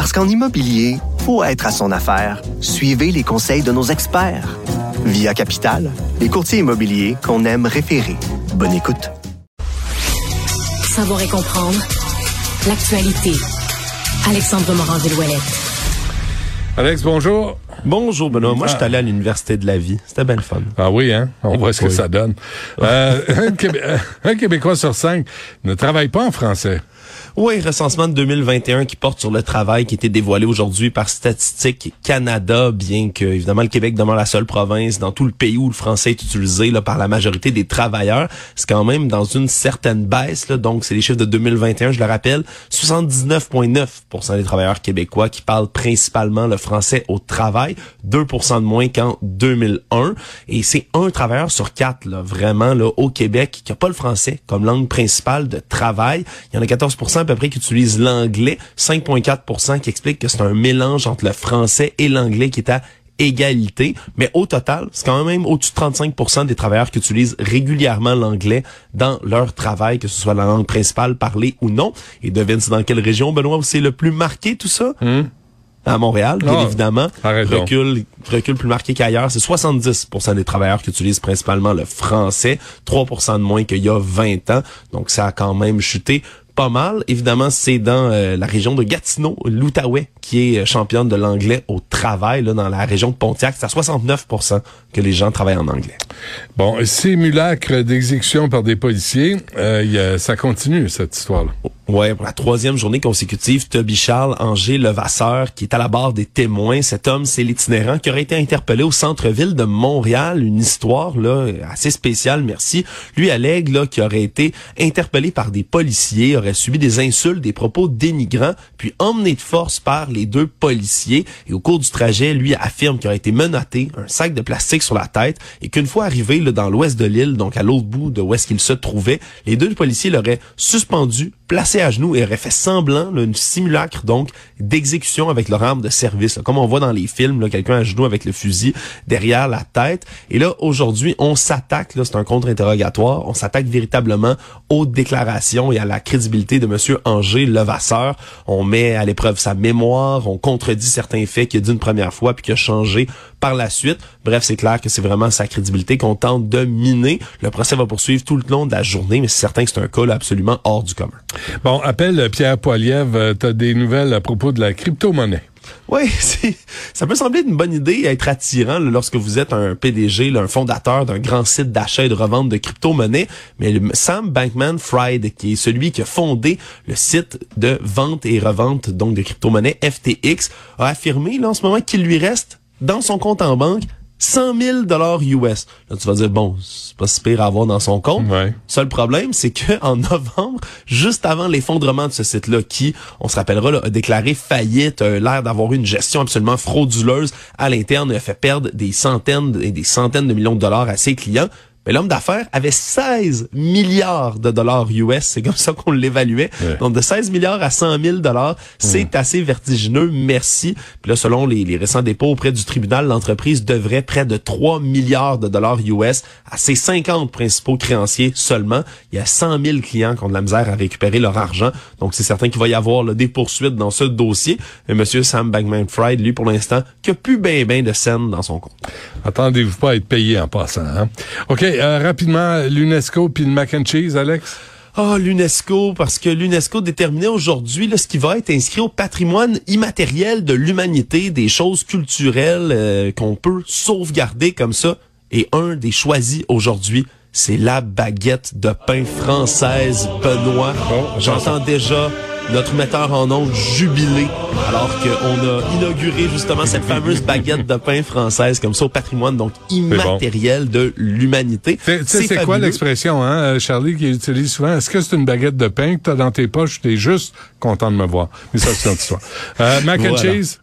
Parce qu'en immobilier, faut être à son affaire. Suivez les conseils de nos experts. Via Capital, les courtiers immobiliers qu'on aime référer. Bonne écoute. Savoir et comprendre l'actualité. Alexandre Morand-Villouellette. Alex, bonjour. Bonjour Benoît. Moi, je suis allé à l'Université de la vie. C'était bien le fun. Ah oui, hein? On voit ce que Oui. ça donne. Euh, un, Québé- euh, un Québécois sur cinq ne travaille pas en français. Oui, recensement de 2021 qui porte sur le travail qui été dévoilé aujourd'hui par Statistique Canada, bien que évidemment le Québec demeure la seule province dans tout le pays où le français est utilisé là, par la majorité des travailleurs? C'est quand même dans une certaine baisse. Là, donc, c'est les chiffres de 2021, je le rappelle. 79,9 des travailleurs québécois qui parlent principalement le français au travail, 2 de moins qu'en 2001. Et c'est un travailleur sur quatre, là, vraiment, là, au Québec, qui n'a pas le français comme langue principale de travail. Il y en a 14 à peu près qui utilisent l'anglais, 5,4 qui expliquent que c'est un mélange entre le français et l'anglais qui est à égalité, mais au total, c'est quand même au-dessus de 35 des travailleurs qui utilisent régulièrement l'anglais dans leur travail, que ce soit la langue principale parlée ou non. Et devine c'est dans quelle région, Benoît, où c'est le plus marqué tout ça? À Montréal, bien Ah, évidemment. Recul, recul plus marqué qu'ailleurs. C'est 70 des travailleurs qui utilisent principalement le français, 3 de moins qu'il y a 20 ans. Donc, ça a quand même chuté pas mal. Évidemment, c'est dans euh, la région de Gatineau, l'Outaouais, qui est euh, championne de l'anglais au travail, là, dans la région de Pontiac. C'est à 69% que les gens travaillent en anglais. Bon, simulacre d'exécution par des policiers, euh, il y a- ça continue, cette histoire-là. Ouais, pour la troisième journée consécutive, Toby Charles Angers Levasseur, qui est à la barre des témoins. Cet homme, c'est l'itinérant qui aurait été interpellé au centre-ville de Montréal. Une histoire là assez spéciale, merci. Lui allègue là qu'il aurait été interpellé par des policiers, aurait subi des insultes, des propos dénigrants, puis emmené de force par les deux policiers. Et au cours du trajet, lui affirme qu'il aurait été menotté, un sac de plastique sur la tête, et qu'une fois arrivé là, dans l'ouest de l'île, donc à l'autre bout de où est-ce qu'il se trouvait, les deux policiers l'auraient suspendu, placé à genoux et auraient fait semblant, là, simulacre donc d'exécution avec leur arme de service. là. Comme on voit dans les films, quelqu'un à genoux avec le fusil derrière la tête. Et là, aujourd'hui, on s'attaque, c'est un contre-interrogatoire, on s'attaque véritablement aux déclarations et à la crédibilité de Monsieur Angers Levasseur. On met à l'épreuve sa mémoire, on contredit certains faits qu'il a dit une première fois puis qu'il a changé par la suite. Bref, c'est clair que c'est vraiment sa crédibilité qu'on tente de miner. Le procès va poursuivre tout le long de la journée, mais c'est certain que c'est un cas absolument hors du commun. Bon, appelle Pierre Poilievre, euh, t'as des nouvelles à propos de la crypto-monnaie. Oui, ça peut sembler une bonne idée, être attirant lorsque vous êtes un PDG, un fondateur d'un grand site d'achat et de revente de crypto-monnaies. Mais Sam Bankman-Fried, qui est celui qui a fondé le site de vente et revente donc de crypto-monnaies FTX, a affirmé là, en ce moment qu'il lui reste dans son compte en banque 100 000 dollars US. Là, tu vas dire, bon, c'est pas si pire à avoir dans son compte. Ouais. Seul problème, c'est que en novembre, juste avant l'effondrement de ce site-là, qui, on se rappellera, là, a déclaré faillite, a l'air d'avoir eu une gestion absolument frauduleuse à l'interne, a fait perdre des centaines et des centaines de millions de dollars à ses clients. Mais l'homme d'affaires avait 16 milliards de dollars US, c'est comme ça qu'on l'évaluait. Ouais. Donc de 16 milliards à 100 000 dollars, c'est assez vertigineux, merci. Puis là, selon les, les récents dépôts auprès du tribunal, l'entreprise devrait près de 3 milliards de dollars US à ses 50 principaux créanciers seulement. Il y a 100 000 clients qui ont de la misère à récupérer leur argent. Donc c'est certain qu'il va y avoir là, des poursuites dans ce dossier. Mais Monsieur Sam Bankman-Fried, lui, pour l'instant, qui a plus ben ben de scènes dans son compte. Attendez-vous pas à être payé en passant. Hein? OK, euh, rapidement, l'UNESCO puis le mac and cheese, Alex? Ah, l'UNESCO, parce que l'UNESCO déterminait aujourd'hui ce qui va être inscrit au patrimoine immatériel de l'humanité, des choses culturelles euh, qu'on peut sauvegarder comme ça. Et un des choisis aujourd'hui, c'est la baguette de pain française, Benoît. Oh, J'entends déjà notre metteur en ondes jubilé alors qu'on a inauguré justement cette fameuse baguette de pain française comme ça au patrimoine donc immatériel de l'humanité. Tu sais- tu c'est quoi l'expression, hein, euh, Charlie, qui utilise souvent? Est-ce que c'est une baguette de pain que t'as dans tes poches? T'es juste content de me voir. Mais ça, c'est une autre histoire. Euh, mac and Voilà. cheese?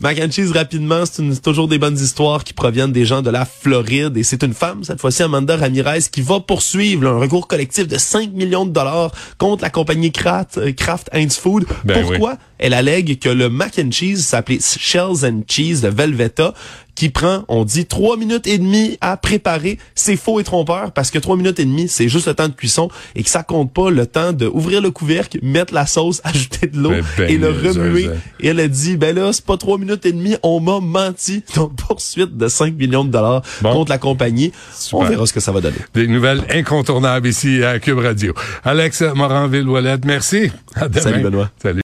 Mac and cheese rapidement, c'est toujours des bonnes histoires qui proviennent des gens de la Floride et c'est une femme, cette fois-ci Amanda Ramirez, qui va poursuivre là, un recours collectif de 5 millions de dollars contre la compagnie Kraft, euh, Kraft Heinz Food. Ben Pourquoi? Elle allègue que le mac and cheese s'appelait Shells and Cheese de Velveta qui prend, on dit, trois minutes et demie à préparer. C'est faux et trompeur parce que trois minutes et demie, c'est juste le temps de cuisson et que ça compte pas le temps de ouvrir le couvercle, mettre la sauce, ajouter de l'eau Ben, ben, et le remuer. Et elle a dit, ben là, c'est pas trois minutes et demie, on m'a menti. Donc, poursuite de 5 millions de dollars Bon. contre la compagnie. Super. On verra ce que ça va donner. Des nouvelles incontournables ici à Cube Radio. Alex Moranville-Ouellette, merci. À demain. Salut, Benoît. Salut.